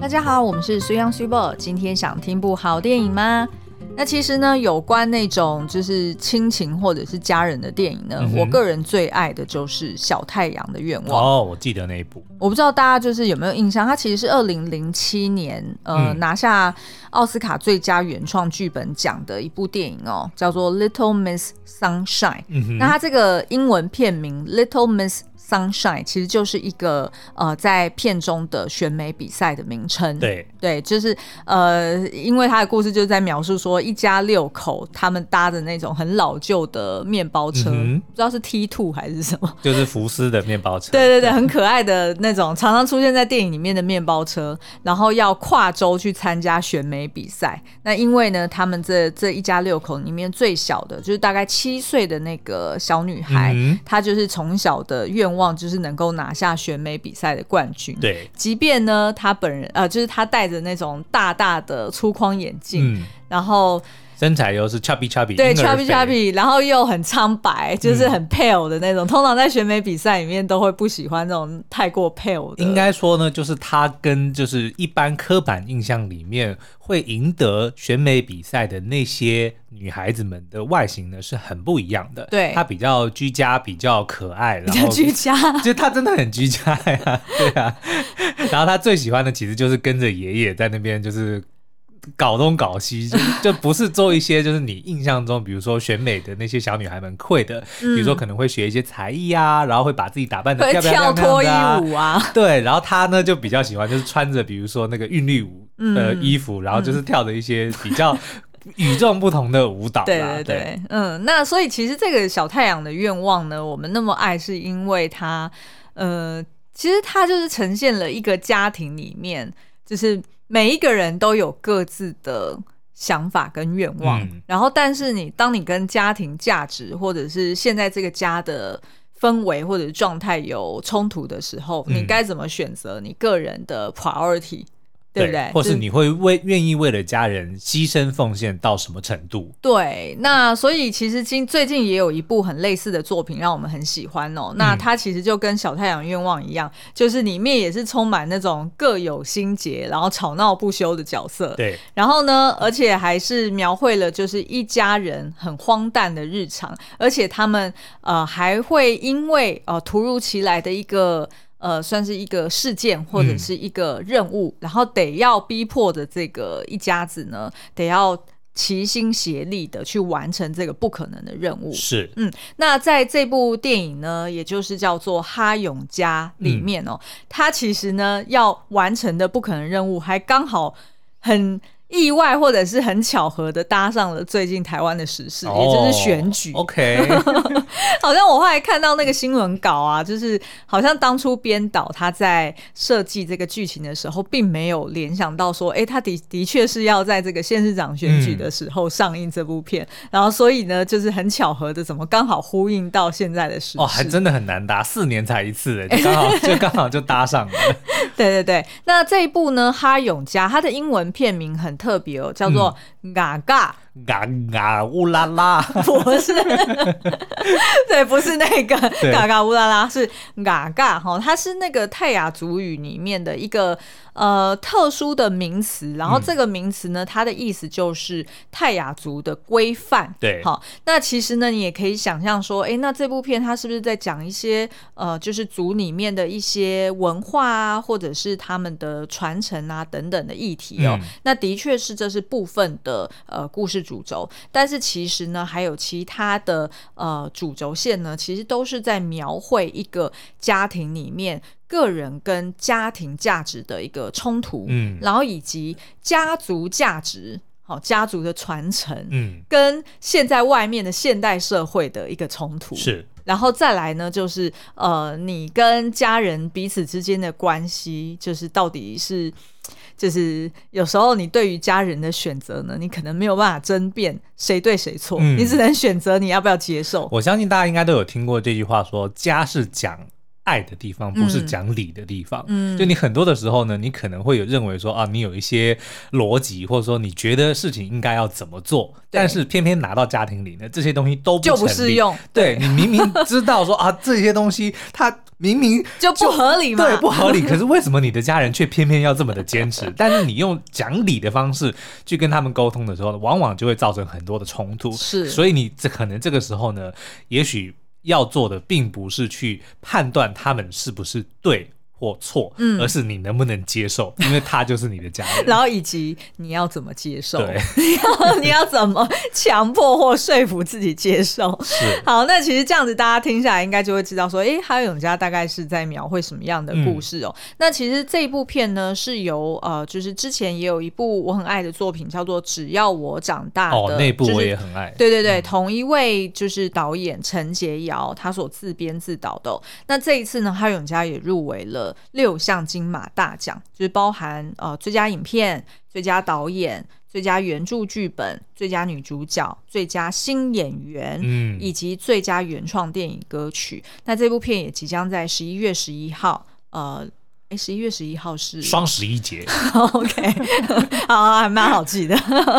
大家好，我们是水漾水宝。今天想听部好电影吗？那其实呢，有关那种就是亲情或者是家人的电影呢，嗯、我个人最爱的就是《小太阳的愿望》。哦，我记得那一部。我不知道大家就是有没有印象，它其实是二零零七年呃、嗯、拿下奥斯卡最佳原创剧本奖的一部电影哦，叫做《Little Miss Sunshine》。嗯。那它这个英文片名《Little Miss》。Sunshine 其实就是一个呃，在片中的选美比赛的名称。对对，就是呃，因为他的故事就是在描述说，一家六口他们搭的那种很老旧的面包车，嗯、不知道是 T Two 还是什么，就是福斯的面包车。对对对，很可爱的那种，常常出现在电影里面的面包车，然后要跨州去参加选美比赛。那因为呢，他们这这一家六口里面最小的，就是大概七岁的那个小女孩，嗯、她就是从小的愿望。望就是能够拿下选美比赛的冠军。对，即便呢，他本人呃，就是他戴着那种大大的粗框眼镜，嗯、然后身材又是 chubby chubby，对 chubby chubby，然后又很苍白，就是很 pale 的那种。嗯、通常在选美比赛里面都会不喜欢那种太过 pale 的。应该说呢，就是他跟就是一般刻板印象里面会赢得选美比赛的那些女孩子们的外形呢是很不一样的。对，她比较居家，比较可爱，比较居家，就她真的很居家呀，对啊。然后她最喜欢的其实就是跟着爷爷在那边就是。搞东搞西，就就不是做一些就是你印象中，比如说选美的那些小女孩们会的，嗯、比如说可能会学一些才艺啊，然后会把自己打扮得漂漂亮亮的、啊，跳脱衣舞啊，对，然后她呢就比较喜欢就是穿着比如说那个韵律舞的衣服，嗯、然后就是跳的一些比较 与众不同的舞蹈，对对。对，对。嗯，那所以其实这个小太阳的愿望呢，我们那么爱，是因为它，呃，其实它就是呈现了一个家庭里面就是。每一个人都有各自的想法跟愿望，嗯、然后，但是你当你跟家庭价值或者是现在这个家的氛围或者状态有冲突的时候，嗯、你该怎么选择你个人的 priority？对不对？或是你会为愿意为了家人牺牲奉献到什么程度？对，那所以其实今最近也有一部很类似的作品让我们很喜欢哦。那它其实就跟小太阳愿望一样，就是里面也是充满那种各有心结，然后吵闹不休的角色。对，然后呢，而且还是描绘了就是一家人很荒诞的日常，而且他们呃还会因为呃突如其来的一个。呃，算是一个事件或者是一个任务，嗯、然后得要逼迫的这个一家子呢，得要齐心协力的去完成这个不可能的任务。是，嗯，那在这部电影呢，也就是叫做《哈永家》里面哦，他、嗯、其实呢要完成的不可能任务，还刚好很。意外或者是很巧合的搭上了最近台湾的时事，oh, 也就是选举。OK，好像我后来看到那个新闻稿啊，就是好像当初编导他在设计这个剧情的时候，并没有联想到说，哎、欸，他的的确是要在这个县市长选举的时候上映这部片，嗯、然后所以呢，就是很巧合的，怎么刚好呼应到现在的时事？哦，还真的很难搭，四年才一次，就，刚好就刚好就搭上了。对对对，那这一部呢，《哈永家》它的英文片名很特别哦，叫做《嘎嘎》。嘎嘎乌拉拉，不是，对，不是那个嘎嘎乌拉拉，是嘎嘎哈，它是那个泰雅族语里面的一个呃特殊的名词，然后这个名词呢，它的意思就是泰雅族的规范。对，好，那其实呢，你也可以想象说，哎，那这部片它是不是在讲一些呃，就是族里面的一些文化啊，或者是他们的传承啊等等的议题哦？嗯、那的确是这是部分的呃故事。主轴，但是其实呢，还有其他的呃主轴线呢，其实都是在描绘一个家庭里面个人跟家庭价值的一个冲突，嗯，然后以及家族价值，好、哦、家族的传承，嗯，跟现在外面的现代社会的一个冲突。是，然后再来呢，就是呃，你跟家人彼此之间的关系，就是到底是。就是有时候你对于家人的选择呢，你可能没有办法争辩谁对谁错，你只能选择你要不要接受。我相信大家应该都有听过这句话说，说家是讲爱的地方，不是讲理的地方。嗯，就你很多的时候呢，你可能会有认为说啊，你有一些逻辑，或者说你觉得事情应该要怎么做，但是偏偏拿到家庭里呢，这些东西都不就不适用。对，你明明知道说啊，这些东西它明明就，就不合理嘛，对，不合理。可是为什么你的家人却偏偏要这么的坚持？但是你用讲理的方式去跟他们沟通的时候，往往就会造成很多的冲突。是，所以你这可能这个时候呢，也许。要做的并不是去判断他们是不是对或错，嗯，而是你能不能接受，因为他就是你的家人。然后以及你要怎么接受，对，你 要你要怎么强迫或说服自己接受。是，好，那其实这样子大家听下来应该就会知道说，哎，哈永家大概是在描绘什么样的故事哦。嗯、那其实这一部片呢，是由呃，就是之前也有一部我很爱的作品叫做《只要我长大》的，哦，那部我也很爱。对对对，嗯、同一位就是导演陈洁瑶他所自编自导的、哦。那这一次呢，哈永家也入围了。六项金马大奖，就是包含呃最佳影片、最佳导演、最佳原著剧本、最佳女主角、最佳新演员，嗯，以及最佳原创电影歌曲。那这部片也即将在十一月十一号，呃。哎，十一月十一号是双十一节，OK，好，还蛮好记的。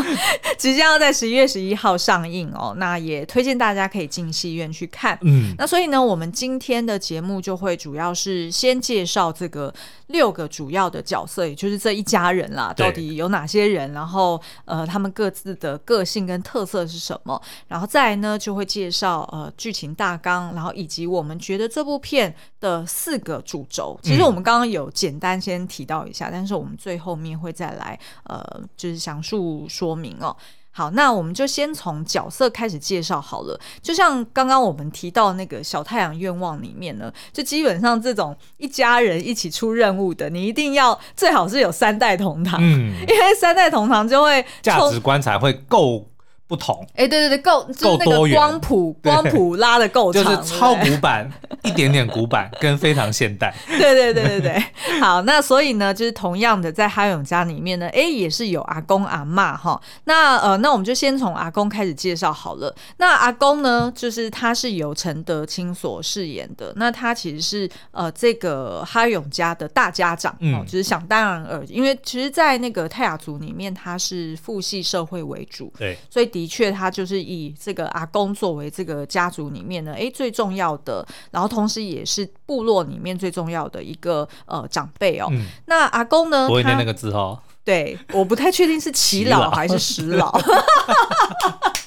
即将要在十一月十一号上映哦，那也推荐大家可以进戏院去看。嗯，那所以呢，我们今天的节目就会主要是先介绍这个六个主要的角色，也就是这一家人啦，到底有哪些人，然后呃，他们各自的个性跟特色是什么，然后再来呢，就会介绍呃剧情大纲，然后以及我们觉得这部片的四个主轴。其实我们刚刚有。有简单先提到一下，但是我们最后面会再来，呃，就是详述说明哦。好，那我们就先从角色开始介绍好了。就像刚刚我们提到那个小太阳愿望里面呢，就基本上这种一家人一起出任务的，你一定要最好是有三代同堂，嗯，因为三代同堂就会价值观才会够。不同，哎，对对对，够够多元，光谱光谱拉的够长，就是超古板，一点点古板，跟非常现代。对对对对对，好，那所以呢，就是同样的，在哈勇家里面呢，哎，也是有阿公阿嬷哈。那呃，那我们就先从阿公开始介绍好了。那阿公呢，就是他是由陈德清所饰演的。那他其实是呃这个哈勇家的大家长哦，嗯、就是想当然尔，因为其实，在那个泰雅族里面，他是父系社会为主，对，所以的确，他就是以这个阿公作为这个家族里面呢，哎，最重要的，然后同时也是部落里面最重要的一个呃长辈哦。嗯、那阿公呢？不会念那个字哦。对，我不太确定是 耆老还是石老。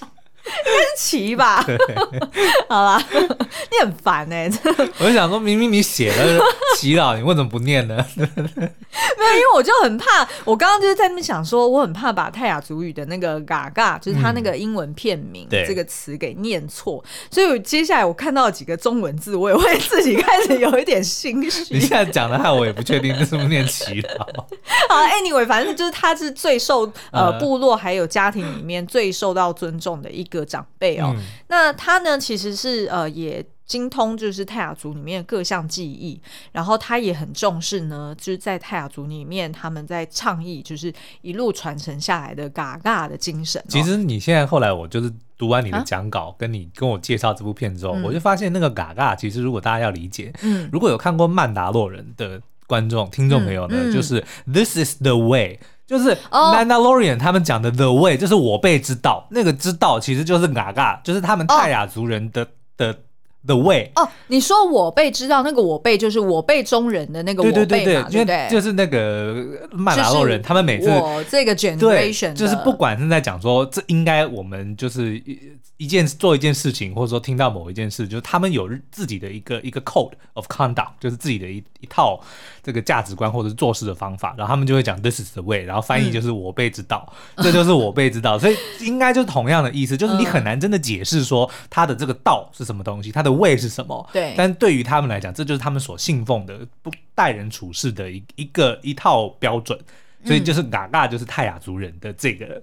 应该是齐吧，好啦，你很烦哎、欸！我就想说，明明你写了祈祷，你为什么不念呢？没有，因为我就很怕。我刚刚就是在那边想说，我很怕把泰雅族语的那个“嘎嘎”，就是它那个英文片名这个词给念错。嗯、所以接下来我看到几个中文字，我也会自己开始有一点心虚。你现在讲的话，我也不确定这是不是念祈祷。好，Anyway，反正就是他是最受呃部落还有家庭里面最受到尊重的一个长辈哦，嗯、那他呢，其实是呃也精通就是泰雅族里面的各项技艺，然后他也很重视呢，就是在泰雅族里面他们在倡议就是一路传承下来的嘎嘎的精神、哦。其实你现在后来我就是读完你的讲稿，啊、跟你跟我介绍这部片之后，嗯、我就发现那个嘎嘎其实如果大家要理解，嗯，如果有看过曼达洛人的观众听众朋友呢，嗯嗯、就是 This is the way。就是《Mandalorian》他们讲的 The Way，就是我辈之道。那个之道其实就是嘎嘎，就是他们泰雅族人的、oh. 的。The way 哦，你说我辈知道那个我辈就是我辈中人的那个我辈嘛，对对对，对就是那个曼达洛人，他们每次我这个 generation 就是不管是在讲说这应该我们就是一一件做一件事情，或者说听到某一件事，就是他们有自己的一个一个 code of conduct，就是自己的一一套这个价值观或者是做事的方法，然后他们就会讲 This is the way，然后翻译就是我辈之道，嗯、这就是我辈之道，所以应该就是同样的意思，就是你很难真的解释说他的这个道是什么东西，他的。位是什么？对，但对于他们来讲，这就是他们所信奉的不待人处事的一一个一套标准，所以就是嘎嘎，就是泰雅族人的这个。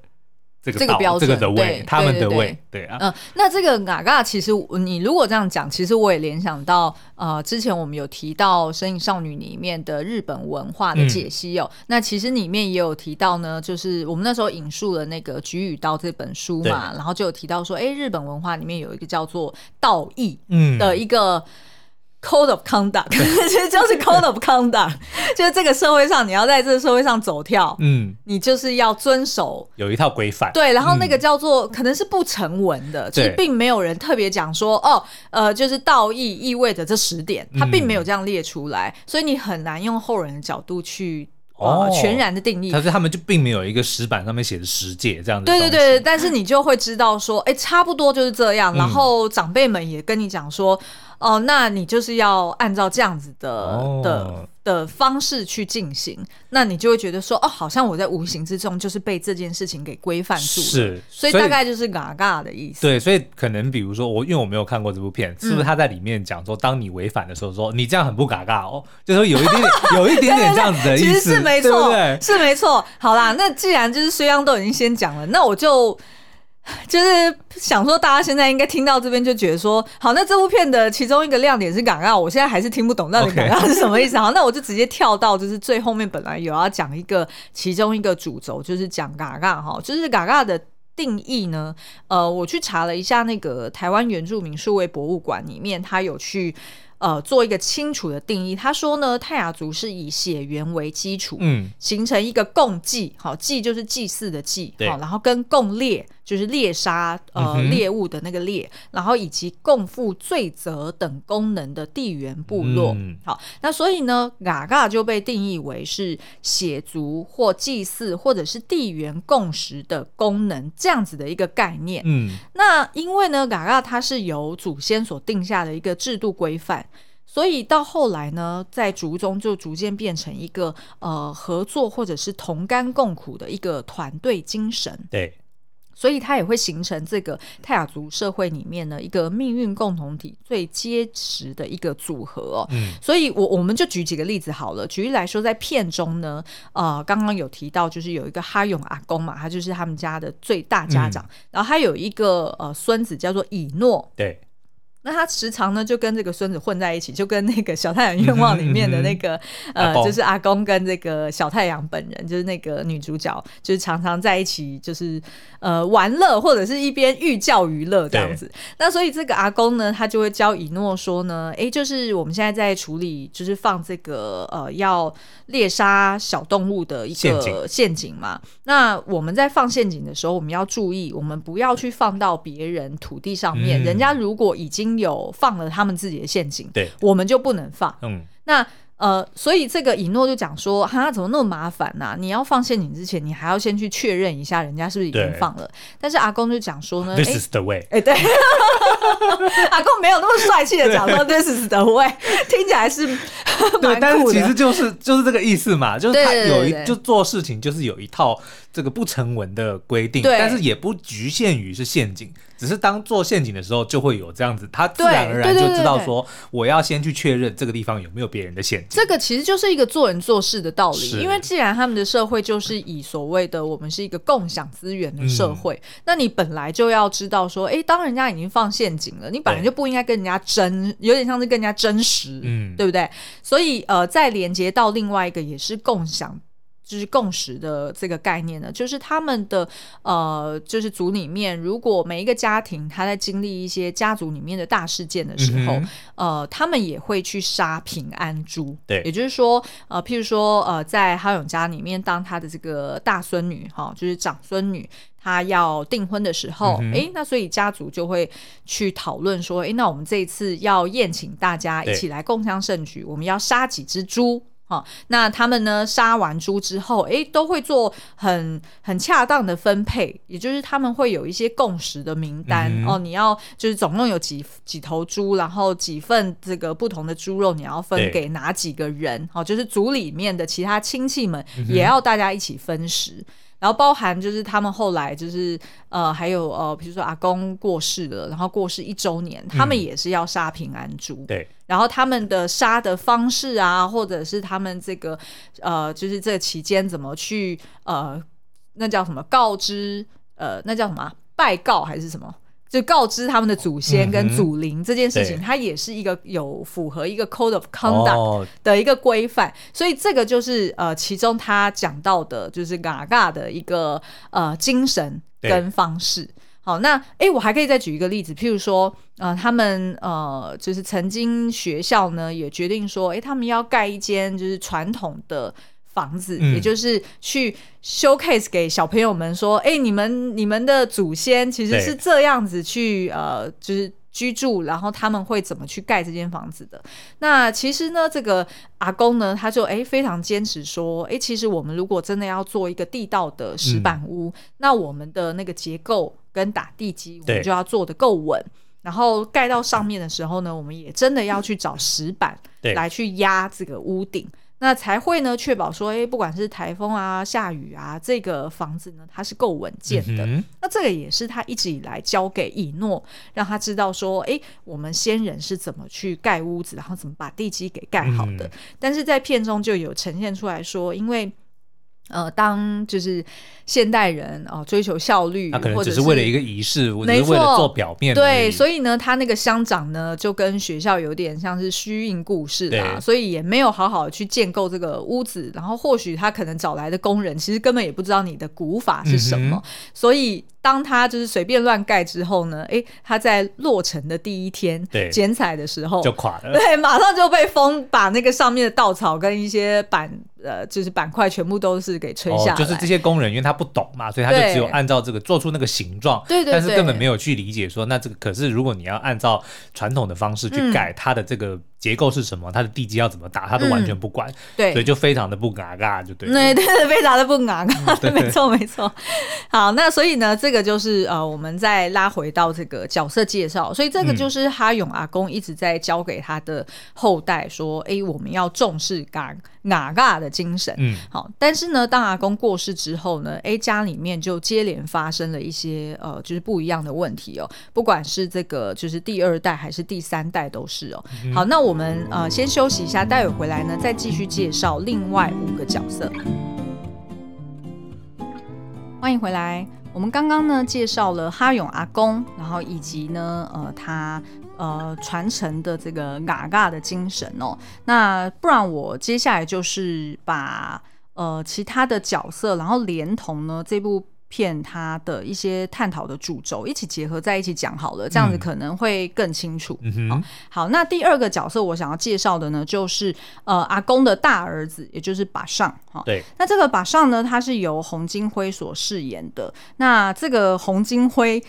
这个这个标准，这个的位，他们的位，对啊，嗯，那这个嘎嘎，其实你如果这样讲，其实我也联想到，呃，之前我们有提到《神隐少女》里面的日本文化的解析哦，那其实里面也有提到呢，就是我们那时候引述了那个《菊与刀》这本书嘛，然后就有提到说，哎，日本文化里面有一个叫做道义，嗯，的一个。Code of conduct，其实就是 Code of conduct，就是这个社会上你要在这个社会上走跳，嗯，你就是要遵守有一套规范，对，然后那个叫做、嗯、可能是不成文的，就是并没有人特别讲说哦，呃，就是道义意味着这十点，它并没有这样列出来，嗯、所以你很难用后人的角度去。哦，全然的定义，但是他们就并没有一个石板上面写的十戒这样子。对对对，但是你就会知道说，哎，差不多就是这样。然后长辈们也跟你讲说。哦，那你就是要按照这样子的、哦、的的方式去进行，那你就会觉得说，哦，好像我在无形之中就是被这件事情给规范住了。是，所以大概就是嘎嘎的意思。对，所以可能比如说我，因为我没有看过这部片，是不是他在里面讲说，当你违反的时候说，说、嗯、你这样很不嘎嘎哦，就是说有一点点，有一点点这样子的意思，是没错，是没错。好啦，那既然就是虽央都已经先讲了，那我就。就是想说，大家现在应该听到这边就觉得说，好，那这部片的其中一个亮点是港澳，我现在还是听不懂到底港澳是什么意思。好，那我就直接跳到就是最后面，本来有要讲一个其中一个主轴，就是讲嘎嘎哈，就是嘎嘎的定义呢。呃，我去查了一下那个台湾原住民数位博物馆里面，他有去。呃，做一个清楚的定义。他说呢，泰雅族是以血缘为基础，嗯，形成一个共祭，好，祭就是祭祀的祭，好，然后跟共猎就是猎杀呃猎物的那个猎，然后以及共负罪责等功能的地缘部落，嗯、好，那所以呢，嘎嘎就被定义为是血族或祭祀或者是地缘共识的功能这样子的一个概念，嗯，那因为呢，嘎嘎它是由祖先所定下的一个制度规范。所以到后来呢，在族中就逐渐变成一个呃合作或者是同甘共苦的一个团队精神。对，所以它也会形成这个泰雅族社会里面呢一个命运共同体最结实的一个组合哦。嗯，所以我我们就举几个例子好了。举例来说，在片中呢，呃，刚刚有提到就是有一个哈勇阿公嘛，他就是他们家的最大家长，嗯、然后他有一个呃孙子叫做以诺。对。那他时常呢就跟这个孙子混在一起，就跟那个小太阳愿望里面的那个、呃，就是阿公跟这个小太阳本人，就是那个女主角，就是常常在一起，就是呃玩乐或者是一边寓教于乐这样子。那所以这个阿公呢，他就会教以诺说呢，哎，就是我们现在在处理，就是放这个呃要猎杀小动物的一个陷阱嘛。阱那我们在放陷阱的时候，我们要注意，我们不要去放到别人土地上面，嗯、人家如果已经有放了他们自己的陷阱，对，我们就不能放。嗯，那呃，所以这个以诺就讲说，哈，怎么那么麻烦呢、啊？你要放陷阱之前，你还要先去确认一下人家是不是已经放了。但是阿公就讲说呢，This is the way。哎，对，阿公没有那么帅气的讲说对，This is the way，听起来是对，但是其实就是就是这个意思嘛，就是他有一就做事情就是有一套这个不成文的规定，对。但是也不局限于是陷阱。只是当做陷阱的时候，就会有这样子，他自然而然就知道说，我要先去确认这个地方有没有别人的陷阱。这个其实就是一个做人做事的道理，因为既然他们的社会就是以所谓的我们是一个共享资源的社会，嗯、那你本来就要知道说，哎，当人家已经放陷阱了，你本来就不应该跟人家争，有点像是跟人家争食，嗯，对不对？所以呃，再连接到另外一个也是共享。就是共识的这个概念呢，就是他们的呃，就是组里面，如果每一个家庭他在经历一些家族里面的大事件的时候，嗯、呃，他们也会去杀平安猪。对，也就是说，呃，譬如说，呃，在哈勇家里面，当他的这个大孙女哈、哦，就是长孙女，她要订婚的时候，哎、嗯哼，那所以家族就会去讨论说，哎，那我们这一次要宴请大家一起来共襄盛举，我们要杀几只猪。哦，那他们呢？杀完猪之后，哎，都会做很很恰当的分配，也就是他们会有一些共识的名单、嗯、哦。你要就是总共有几几头猪，然后几份这个不同的猪肉，你要分给哪几个人？哦，就是族里面的其他亲戚们也要大家一起分食。嗯然后包含就是他们后来就是呃还有呃比如说阿公过世了，然后过世一周年，他们也是要杀平安猪。嗯、对。然后他们的杀的方式啊，或者是他们这个呃就是这期间怎么去呃那叫什么告知呃那叫什么拜告还是什么？就告知他们的祖先跟祖灵这件事情，嗯、它也是一个有符合一个 code of conduct 的一个规范，哦、所以这个就是呃，其中他讲到的就是嘎嘎的一个呃精神跟方式。好，那哎，我还可以再举一个例子，譬如说，呃，他们呃，就是曾经学校呢也决定说，哎，他们要盖一间就是传统的房子，嗯、也就是去 showcase 给小朋友们说，哎，你们你们的祖先其实是这样子去呃，就是。居住，然后他们会怎么去盖这间房子的？那其实呢，这个阿公呢，他就诶非常坚持说，诶，其实我们如果真的要做一个地道的石板屋，嗯、那我们的那个结构跟打地基，我们就要做的够稳。然后盖到上面的时候呢，我们也真的要去找石板来去压这个屋顶。那才会呢，确保说，哎，不管是台风啊、下雨啊，这个房子呢，它是够稳健的。嗯、那这个也是他一直以来交给以诺，让他知道说，哎，我们先人是怎么去盖屋子，然后怎么把地基给盖好的。嗯、但是在片中就有呈现出来说，因为。呃，当就是现代人哦，追求效率，他可能只是为了一个仪式，或者是为了做表面。对，所以呢，他那个乡长呢，就跟学校有点像是虚应故事啦，所以也没有好好去建构这个屋子。然后或许他可能找来的工人，其实根本也不知道你的古法是什么，嗯、所以。当他就是随便乱盖之后呢，哎，他在落成的第一天对剪彩的时候就垮了，对，马上就被风把那个上面的稻草跟一些板呃，就是板块全部都是给吹下来。哦，就是这些工人，因为他不懂嘛，所以他就只有按照这个做出那个形状，对对，但是根本没有去理解说，那这个可是如果你要按照传统的方式去盖它的这个。结构是什么？它的地基要怎么打？他都完全不管，嗯、对，所以就非常的不嘎嘎，就对，对，对，非常的不嘎嘎，对，没错，没错。好，那所以呢，这个就是呃，我们再拉回到这个角色介绍，所以这个就是哈勇阿公一直在教给他的后代说，哎、嗯，我们要重视嘎嘎嘎的精神。嗯，好，但是呢，当阿公过世之后呢，哎，家里面就接连发生了一些呃，就是不一样的问题哦，不管是这个就是第二代还是第三代都是哦。嗯、好，那我。我们呃先休息一下，待会回来呢再继续介绍另外五个角色。欢迎回来，我们刚刚呢介绍了哈勇阿公，然后以及呢呃他呃传承的这个嘎嘎的精神哦。那不然我接下来就是把呃其他的角色，然后连同呢这部。片他的一些探讨的主轴一起结合在一起讲好了，这样子可能会更清楚。嗯、好，好，那第二个角色我想要介绍的呢，就是呃阿公的大儿子，也就是把上哈。对，那这个把上呢，他是由洪金辉所饰演的。那这个洪金辉。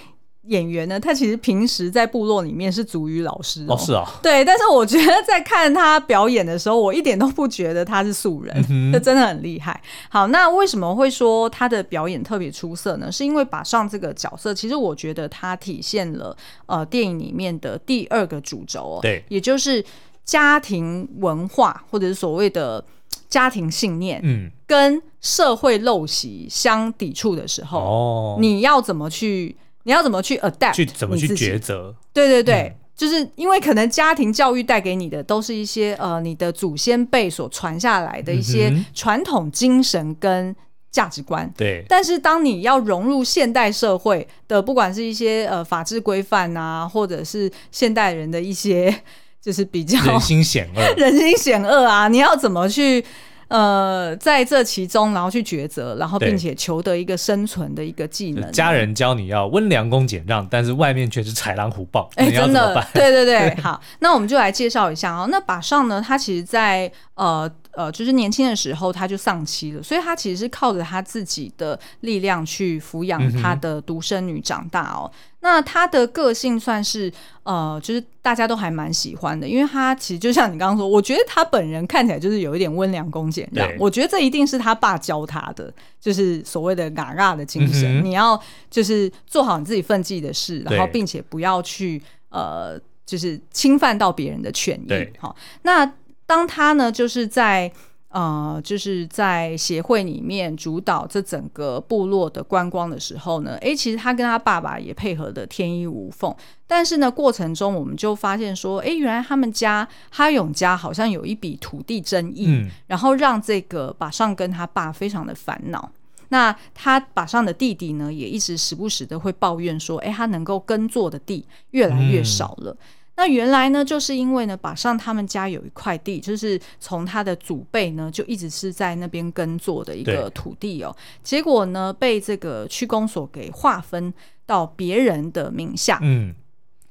演员呢，他其实平时在部落里面是族语老师哦，哦是啊，对，但是我觉得在看他表演的时候，我一点都不觉得他是素人，这、嗯、真的很厉害。好，那为什么会说他的表演特别出色呢？是因为把上这个角色，其实我觉得他体现了呃电影里面的第二个主轴哦，对，也就是家庭文化或者是所谓的家庭信念，嗯，跟社会陋习相抵触的时候，哦，你要怎么去？你要怎么去 adapt？去怎么去抉择？对对对，嗯、就是因为可能家庭教育带给你的都是一些呃，你的祖先辈所传下来的一些传统精神跟价值观。对。但是当你要融入现代社会的，不管是一些呃法治规范啊，或者是现代人的一些就是比较人心险恶、人心险恶啊，你要怎么去？呃，在这其中，然后去抉择，然后并且求得一个生存的一个技能。家人教你要温良恭俭让，但是外面却是豺狼虎豹，哎，真的，对对对，好，那我们就来介绍一下哦。那把上呢，它其实在呃。呃，就是年轻的时候他就丧妻了，所以他其实是靠着他自己的力量去抚养他的独生女长大哦。嗯、那他的个性算是呃，就是大家都还蛮喜欢的，因为他其实就像你刚刚说，我觉得他本人看起来就是有一点温良恭俭让，对我觉得这一定是他爸教他的，就是所谓的嘎嘎的精神，嗯、你要就是做好你自己分际的事，然后并且不要去呃，就是侵犯到别人的权益。对好，那。当他呢，就是在呃，就是在协会里面主导这整个部落的观光的时候呢，诶，其实他跟他爸爸也配合的天衣无缝。但是呢，过程中我们就发现说，诶，原来他们家哈永家好像有一笔土地争议，嗯、然后让这个把上跟他爸非常的烦恼。那他把上的弟弟呢，也一直时不时的会抱怨说，诶，他能够耕作的地越来越少了。嗯那原来呢，就是因为呢，把上他们家有一块地，就是从他的祖辈呢就一直是在那边耕作的一个土地哦。结果呢，被这个区公所给划分到别人的名下。嗯。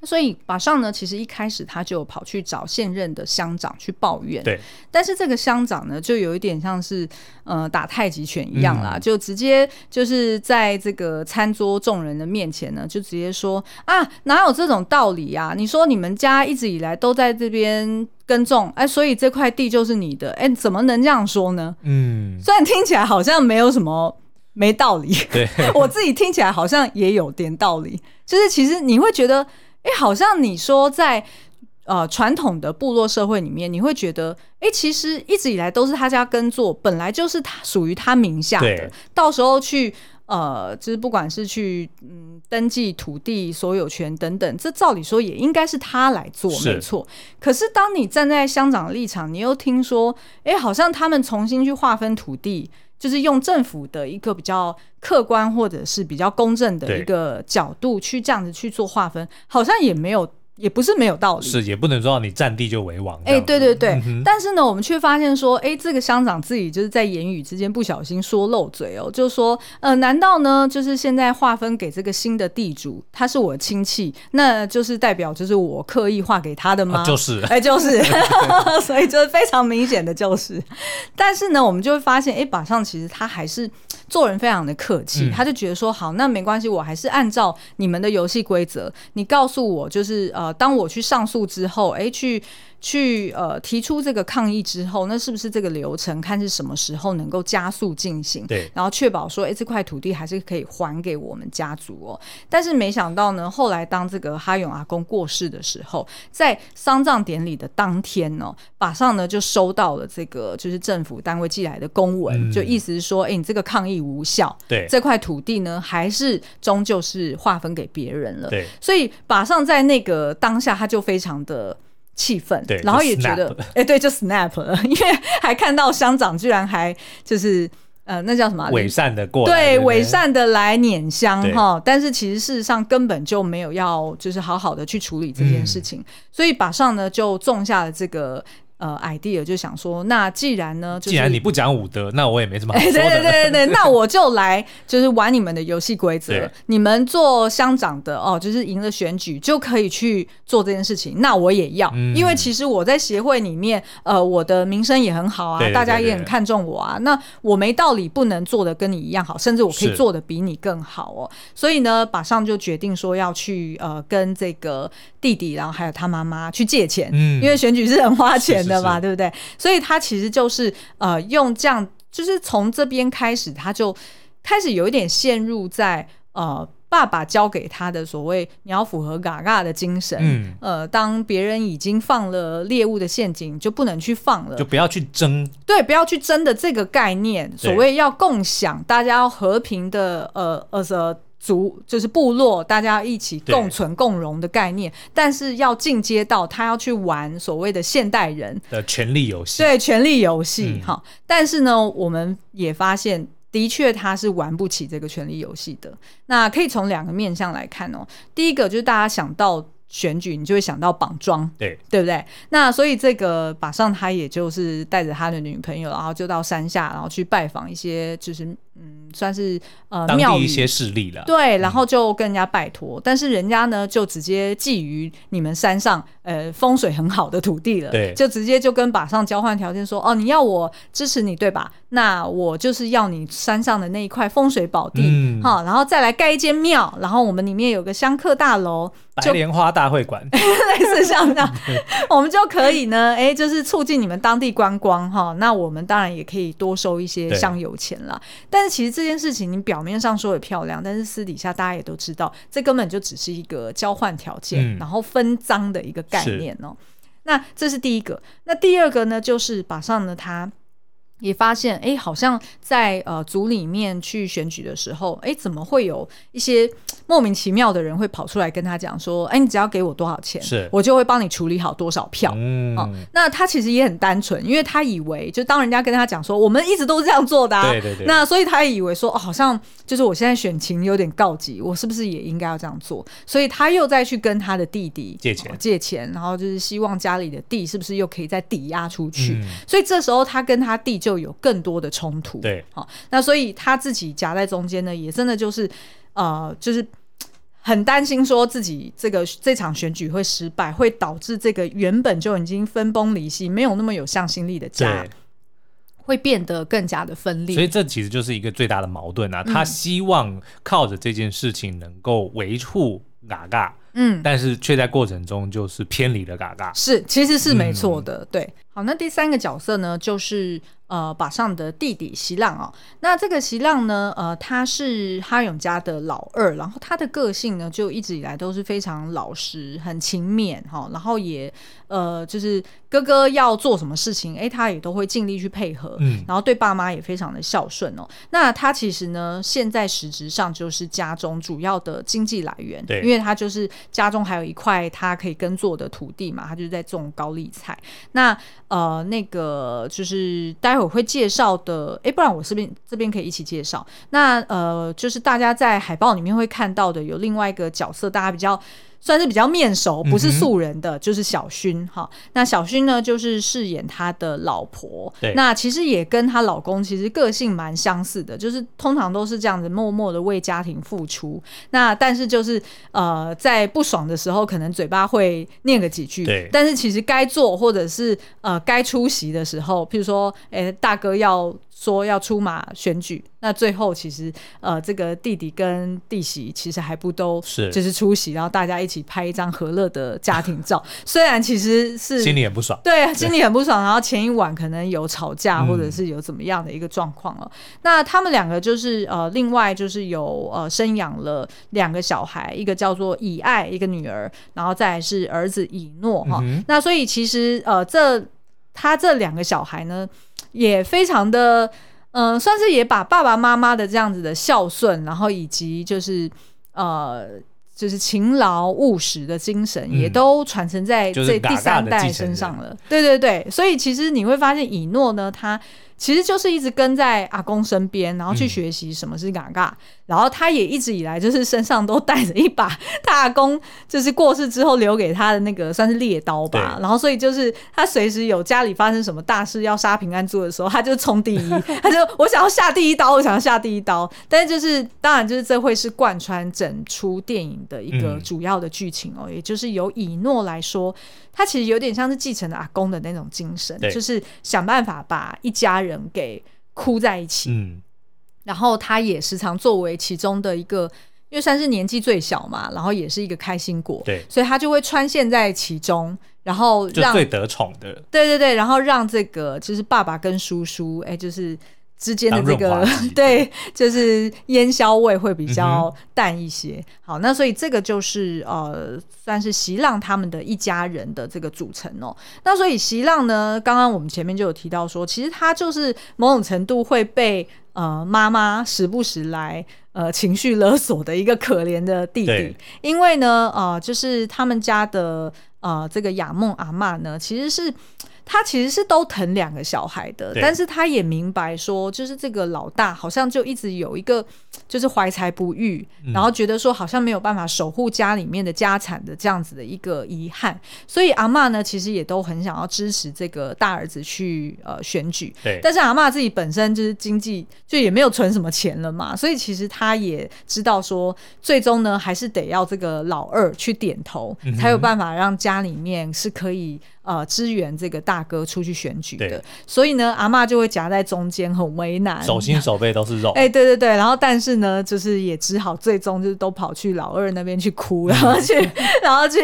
所以马上呢，其实一开始他就跑去找现任的乡长去抱怨。对。但是这个乡长呢，就有一点像是呃打太极拳一样啦，嗯、就直接就是在这个餐桌众人的面前呢，就直接说啊，哪有这种道理啊？你说你们家一直以来都在这边耕种，哎，所以这块地就是你的，哎，怎么能这样说呢？嗯。虽然听起来好像没有什么没道理，对，我自己听起来好像也有点道理，就是其实你会觉得。哎，好像你说在呃传统的部落社会里面，你会觉得，哎，其实一直以来都是他家耕作，本来就是他属于他名下的。到时候去呃，就是不管是去嗯登记土地所有权等等，这照理说也应该是他来做，没错。可是当你站在乡长的立场，你又听说，哎，好像他们重新去划分土地。就是用政府的一个比较客观或者是比较公正的一个角度去这样子去做划分，好像也没有。也不是没有道理，是也不能说你占地就为王。哎、欸，对对对，嗯、但是呢，我们却发现说，哎、欸，这个乡长自己就是在言语之间不小心说漏嘴哦，就说，呃，难道呢，就是现在划分给这个新的地主，他是我亲戚，那就是代表就是我刻意划给他的吗？啊、就是，哎、欸，就是，所以就是非常明显的就是，但是呢，我们就会发现，哎、欸，马上其实他还是做人非常的客气，嗯、他就觉得说，好，那没关系，我还是按照你们的游戏规则，你告诉我，就是呃。当我去上诉之后，哎，去。去呃提出这个抗议之后，那是不是这个流程看是什么时候能够加速进行？对，然后确保说，哎，这块土地还是可以还给我们家族哦。但是没想到呢，后来当这个哈勇阿公过世的时候，在丧葬典礼的当天呢，马上呢就收到了这个就是政府单位寄来的公文，嗯、就意思是说，哎，你这个抗议无效，对，这块土地呢还是终究是划分给别人了。对，所以马上在那个当下，他就非常的。气愤，对然后也觉得，哎，对，就 snap 了，因为还看到乡长居然还就是呃，那叫什么？伪善的过来，对，伪善的来碾香哈。但是其实事实上根本就没有要，就是好好的去处理这件事情，嗯、所以马上呢就种下了这个。呃，idea 就想说，那既然呢，就是、既然你不讲武德，那我也没什么好说的。对对对对对，那我就来，就是玩你们的游戏规则。你们做乡长的哦，就是赢了选举就可以去做这件事情，那我也要，嗯、因为其实我在协会里面，呃，我的名声也很好啊，对对对对，大家也很看重我啊。那我没道理不能做的跟你一样好，甚至我可以做的比你更好哦。所以呢，马上就决定说要去呃跟这个弟弟，然后还有他妈妈去借钱，嗯、因为选举是很花钱的。对吧？对不对？所以他其实就是呃，用这样，就是从这边开始，他就开始有一点陷入在呃，爸爸教给他的所谓“你要符合嘎嘎”的精神。嗯，呃，当别人已经放了猎物的陷阱，就不能去放了，就不要去争。对，不要去争的这个概念，所谓要共享，大家要和平的呃呃。呃族就是部落，大家一起共存共荣的概念，但是要进阶到他要去玩所谓的现代人的权力游戏，对权力游戏哈。嗯、但是呢，我们也发现，的确他是玩不起这个权力游戏的。那可以从两个面向来看哦。第一个就是大家想到选举，你就会想到绑桩，对对不对？那所以这个马上他也就是带着他的女朋友，然后就到山下，然后去拜访一些就是。嗯，算是呃庙宇一些势力了，对，然后就跟人家拜托，嗯、但是人家呢就直接觊觎你们山上呃风水很好的土地了，对，就直接就跟把上交换条件说，哦，你要我支持你对吧？那我就是要你山上的那一块风水宝地，嗯，好，然后再来盖一间庙，然后我们里面有个香客大楼，白莲花大会馆，类似像这样，我们就可以呢，哎，就是促进你们当地观光哈，那我们当然也可以多收一些香油钱了，但。其实这件事情，你表面上说的漂亮，但是私底下大家也都知道，这根本就只是一个交换条件，嗯、然后分赃的一个概念哦。那这是第一个。那第二个呢，就是马上呢，他也发现，哎，好像在呃组里面去选举的时候，哎，怎么会有一些莫名其妙的人会跑出来跟他讲说，哎，你只要给我多少钱，是我就会帮你处理好多少票。嗯，哦，那他其实也很单纯，因为他以为，就当人家跟他讲说，我们一直都是这样做的，啊，对对对，那所以他也以为说，哦，好像就是我现在选情有点告急，我是不是也应该要这样做？所以他又再去跟他的弟弟借钱，哦，借钱，然后就是希望家里的地是不是又可以再抵押出去？嗯，所以这时候他跟他弟就有更多的冲突，对，好，那所以他自己夹在中间呢，也真的就是，呃，就是很担心说自己这个这场选举会失败，会导致这个原本就已经分崩离析、没有那么有向心力的家，会变得更加的分裂。所以这其实就是一个最大的矛盾啊！他希望靠着这件事情能够维护嘎嘎，嗯，但是却在过程中就是偏离了嘎嘎，是，其实是没错的，嗯、对。好，那第三个角色呢，就是呃，把上的弟弟席浪哦。那这个席浪呢，呃，他是哈勇家的老二，然后他的个性呢，就一直以来都是非常老实、很勤勉哈、哦，然后也呃，就是哥哥要做什么事情，哎，他也都会尽力去配合，嗯，然后对爸妈也非常的孝顺哦。那他其实呢，现在实质上就是家中主要的经济来源，对，因为他就是家中还有一块他可以耕作的土地嘛，他就是在种高丽菜。那呃，那个就是待会儿会介绍的，哎，不然我这边这边可以一起介绍。那呃，就是大家在海报里面会看到的，有另外一个角色，大家比较。算是比较面熟，不是素人的，嗯、就是小薰哈。那小薰呢，就是饰演他的老婆。对，那其实也跟她老公其实个性蛮相似的，就是通常都是这样子默默的为家庭付出。那但是就是呃，在不爽的时候，可能嘴巴会念个几句。对，但是其实该做或者是呃该出席的时候，譬如说，哎、欸，大哥要。说要出马选举，那最后其实呃，这个弟弟跟弟媳其实还不都是就是出席，然后大家一起拍一张和乐的家庭照。虽然其实是心里很不爽，对，心里很不爽。然后前一晚可能有吵架，或者是有怎么样的一个状况了。嗯、那他们两个就是呃，另外就是有呃生养了两个小孩，一个叫做以爱，一个女儿，然后再来是儿子以诺哈。嗯、那所以其实呃，这他这两个小孩呢。也非常的，嗯、呃，算是也把爸爸妈妈的这样子的孝顺，然后以及就是呃，就是勤劳务实的精神，嗯、也都传承在这第三代身上了。对对对，所以其实你会发现以诺呢，他。其实就是一直跟在阿公身边，然后去学习什么是嘎嘎，嗯、然后他也一直以来就是身上都带着一把他阿公就是过世之后留给他的那个算是猎刀吧，然后所以就是他随时有家里发生什么大事要杀平安猪的时候，他就冲第一，他就我想要下第一刀，我想要下第一刀。但是就是当然就是这会是贯穿整出电影的一个主要的剧情哦，嗯、也就是由以诺来说，他其实有点像是继承了阿公的那种精神，就是想办法把一家人。人给哭在一起，嗯，然后他也时常作为其中的一个，因为算是年纪最小嘛，然后也是一个开心果，对，所以他就会穿线在其中，然后让最得宠的，对对对，然后让这个就是爸爸跟叔叔，哎，就是。之间的这个 对，就是烟硝味会比较淡一些。嗯、好，那所以这个就是呃，算是席浪他们的一家人的这个组成哦。那所以席浪呢，刚刚我们前面就有提到说，其实他就是某种程度会被呃妈妈时不时来呃情绪勒索的一个可怜的弟弟，因为呢呃，就是他们家的呃这个雅梦阿嬷呢，其实是。他其实是都疼两个小孩的，但是他也明白说，就是这个老大好像就一直有一个就是怀才不遇，嗯、然后觉得说好像没有办法守护家里面的家产的这样子的一个遗憾，所以阿嬷呢其实也都很想要支持这个大儿子去呃选举，对，但是阿嬷自己本身就是经济就也没有存什么钱了嘛，所以其实他也知道说，最终呢还是得要这个老二去点头，嗯、才有办法让家里面是可以。呃，支援这个大哥出去选举的，所以呢，阿妈就会夹在中间，很为难，手心手背都是肉。哎、欸，对对对，然后但是呢，就是也只好最终就是都跑去老二那边去哭，然后去 然后去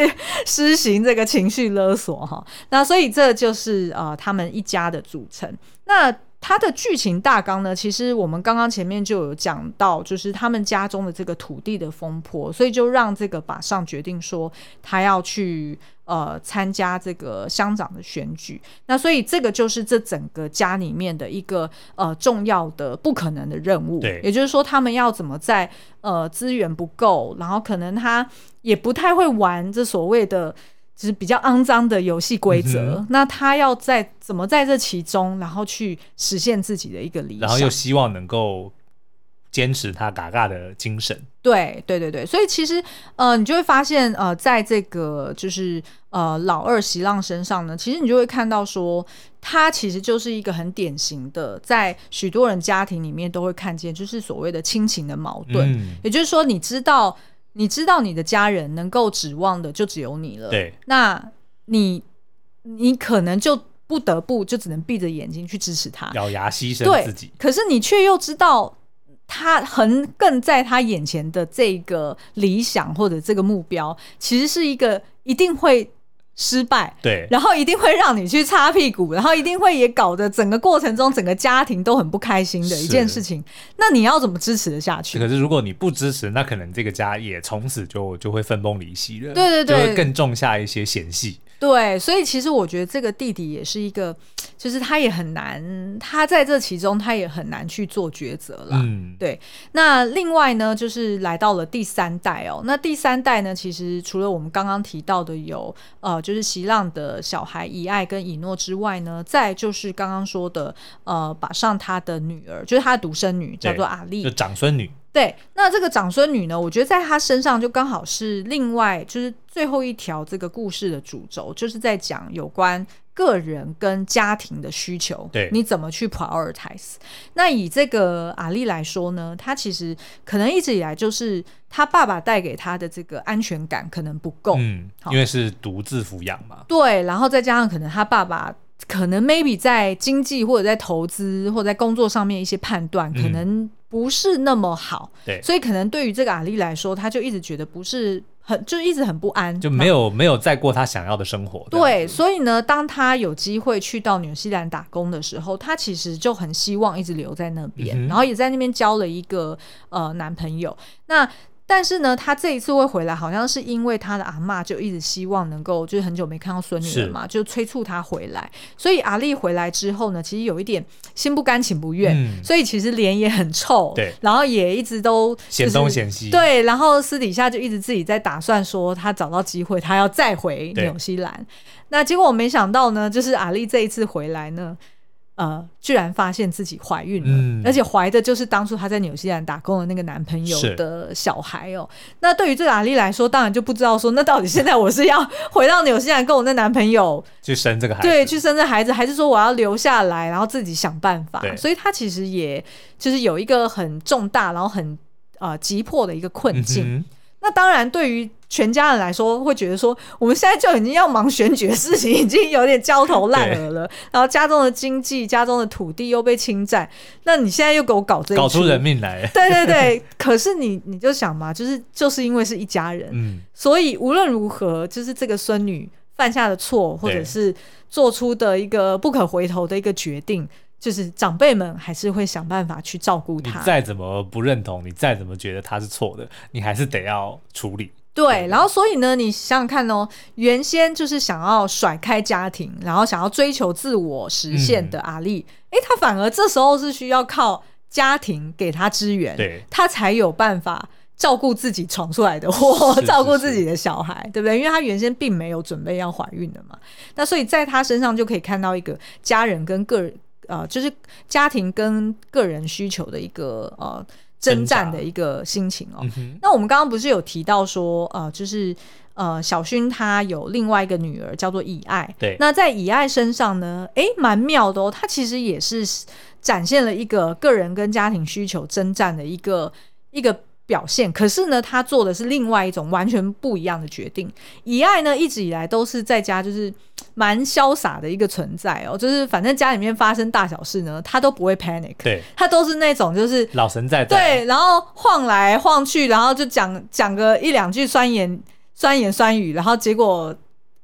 施行这个情绪勒索哈。那所以这就是呃他们一家的组成。那它的剧情大纲呢，其实我们刚刚前面就有讲到，就是他们家中的这个土地的风波，所以就让这个把上决定说他要去呃参加这个乡长的选举。那所以这个就是这整个家里面的一个呃重要的不可能的任务。对，也就是说他们要怎么在呃资源不够，然后可能他也不太会玩这所谓的。就是比较肮脏的游戏规则，嗯、那他要在怎么在这其中，然后去实现自己的一个理想，然后又希望能够坚持他嘎嘎的精神。对对对对，所以其实呃，你就会发现呃，在这个就是呃老二席浪身上呢，其实你就会看到说，他其实就是一个很典型的，在许多人家庭里面都会看见，就是所谓的亲情的矛盾。嗯、也就是说，你知道。你知道你的家人能够指望的就只有你了，对，那你你可能就不得不就只能闭着眼睛去支持他，咬牙牺牲自己。可是你却又知道他横亘在他眼前的这个理想或者这个目标，其实是一个一定会。失败，对，然后一定会让你去擦屁股，然后一定会也搞得整个过程中整个家庭都很不开心的一件事情。那你要怎么支持的下去？可是如果你不支持，那可能这个家也从此就就会分崩离析了。对对对，就会更种下一些嫌隙。对，所以其实我觉得这个弟弟也是一个，就是他也很难，他在这其中他也很难去做抉择了。嗯，对。那另外呢，就是来到了第三代哦。那第三代呢，其实除了我们刚刚提到的有呃，就是席浪的小孩以爱跟以诺之外呢，再就是刚刚说的呃，把上他的女儿，就是他的独生女，叫做阿丽，就长孙女。对，那这个长孙女呢，我觉得在她身上就刚好是另外就是最后一条这个故事的主轴，就是在讲有关个人跟家庭的需求，对，你怎么去 prioritize？那以这个阿丽来说呢，她其实可能一直以来就是她爸爸带给她的这个安全感可能不够，嗯，因为是独自抚养嘛，对，然后再加上可能她爸爸。可能 maybe 在经济或者在投资或者在工作上面一些判断，可能不是那么好。嗯、对，所以可能对于这个阿丽来说，他就一直觉得不是很，就一直很不安，就没有没有再过他想要的生活。对，所以呢，当他有机会去到纽西兰打工的时候，他其实就很希望一直留在那边，嗯、然后也在那边交了一个呃男朋友。那但是呢，他这一次会回来，好像是因为他的阿嬷就一直希望能够，就是很久没看到孙女了嘛，就催促他回来。所以阿丽回来之后呢，其实有一点心不甘情不愿，嗯、所以其实脸也很臭，对，然后也一直都、就是、嫌东嫌西，对，然后私底下就一直自己在打算说，他找到机会，他要再回纽西兰。那结果我没想到呢，就是阿丽这一次回来呢。呃，居然发现自己怀孕了，嗯、而且怀的就是当初她在纽西兰打工的那个男朋友的小孩哦。那对于这个阿丽来说，当然就不知道说，那到底现在我是要回到纽西兰跟我那男朋友去生这个孩子，对，去生这孩子，还是说我要留下来，然后自己想办法？所以她其实也就是有一个很重大，然后很呃急迫的一个困境。那当然，对于全家人来说会觉得说，我们现在就已经要忙选举的事情，已经有点焦头烂额了。然后家中的经济、家中的土地又被侵占，那你现在又给我搞这一搞出人命来？对对对。可是你你就想嘛，就是就是因为是一家人，嗯，所以无论如何，就是这个孙女犯下的错，或者是做出的一个不可回头的一个决定，就是长辈们还是会想办法去照顾他。你再怎么不认同，你再怎么觉得他是错的，你还是得要处理。对，然后所以呢，你想想看哦，原先就是想要甩开家庭，然后想要追求自我实现的阿丽，哎、嗯，他反而这时候是需要靠家庭给他支援，对，他才有办法照顾自己闯出来的祸，是是是照顾自己的小孩，对不对？因为他原先并没有准备要怀孕的嘛，那所以在他身上就可以看到一个家人跟个人，呃，就是家庭跟个人需求的一个呃。征战的一个心情哦。嗯、那我们刚刚不是有提到说，呃，就是呃，小薰他有另外一个女儿叫做以爱。对。那在以爱身上呢，哎，蛮妙的哦。他其实也是展现了一个个人跟家庭需求征战的一个一个。表现，可是呢，他做的是另外一种完全不一样的决定。以爱呢，一直以来都是在家就是 蛮潇洒的一个存在哦，就是反正家里面发生大小事呢，他都不会 panic，对，他都是那种就是老神在在，对，然后晃来晃去，然后就讲讲个一两句酸言酸言酸语，然后结果。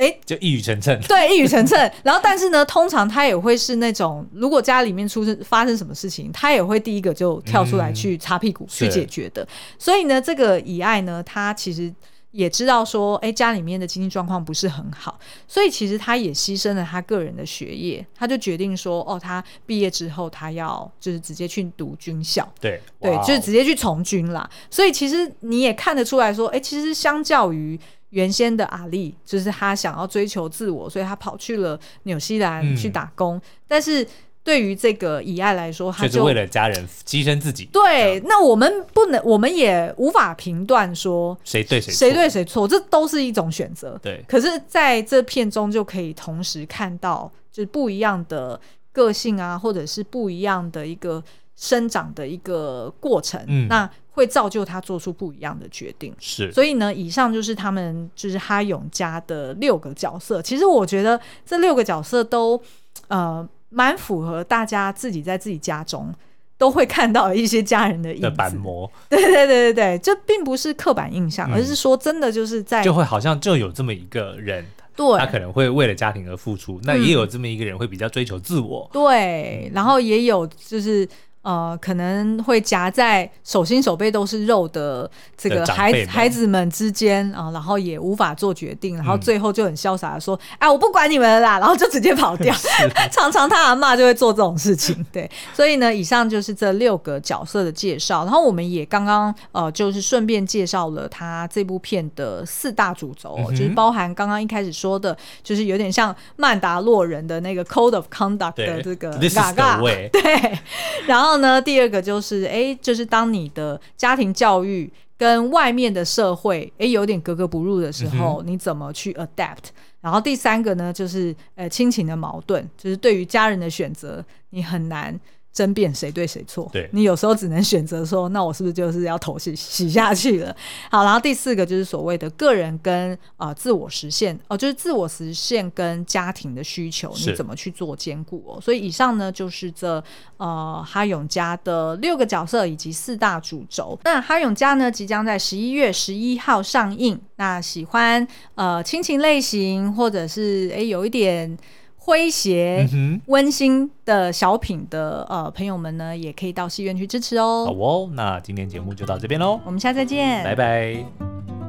哎，就一语成谶。对，一语成谶。然后，但是呢，通常他也会是那种，如果家里面出生发生什么事情，他也会第一个就跳出来去擦屁股、嗯、去解决的。所以呢，这个以爱呢，他其实。也知道说，哎，家里面的经济状况不是很好，所以其实他也牺牲了他个人的学业，他就决定说，哦，他毕业之后他要就是直接去读军校，对对，就是直接去从军啦。所以其实你也看得出来说，哎，其实相较于原先的阿丽，就是他想要追求自我，所以他跑去了纽西兰去打工，嗯、但是。对于这个以爱来说，他就，是为了家人牺牲自己。对，那我们不能，我们也无法评断说谁对谁，谁对谁错，这都是一种选择。对，可是在这片中就可以同时看到，就是不一样的个性啊，或者是不一样的一个生长的一个过程，嗯，那会造就他做出不一样的决定。是，所以呢，以上就是他们就是哈勇家的六个角色。其实我觉得这六个角色都呃。蛮符合大家自己在自己家中都会看到一些家人的影子，的板模，对对对对对，这并不是刻板印象，嗯，而是说真的就是在就会好像就有这么一个人，对，他可能会为了家庭而付出，那也有这么一个人会比较追求自我，嗯，对，然后也有就是。呃，可能会夹在手心手背都是肉的这个孩子孩子们之间啊，然后也无法做决定，然后最后就很潇洒的说：“哎、嗯啊，我不管你们了啦！”然后就直接跑掉。常常他阿妈就会做这种事情。对，所以呢，以上就是这六个角色的介绍。然后我们也刚刚呃，就是顺便介绍了他这部片的四大主轴，嗯、就是包含刚刚一开始说的，就是有点像曼达洛人的那个 Code of Conduct 的这个嘎嘎。对，然后。然后呢，第二个就是，哎，就是当你的家庭教育跟外面的社会，哎，有点格格不入的时候，嗯、你怎么去 adapt？然后第三个呢，就是，呃，亲情的矛盾，就是对于家人的选择，你很难。争辩谁对谁错，对，你有时候只能选择说，那我是不是就是要头洗洗下去了？好，然后第四个就是所谓的个人跟呃自我实现哦，就是自我实现跟家庭的需求，你怎么去做兼顾哦？所以以上呢就是这呃哈永家的六个角色以及四大主轴。那哈永家呢即将在十一月十一号上映，那喜欢呃亲情类型或者是哎有一点。诙谐、温馨的小品的呃朋友们呢，也可以到戏院去支持哦。好哦，那今天节目就到这边喽，我们下次再见，拜拜。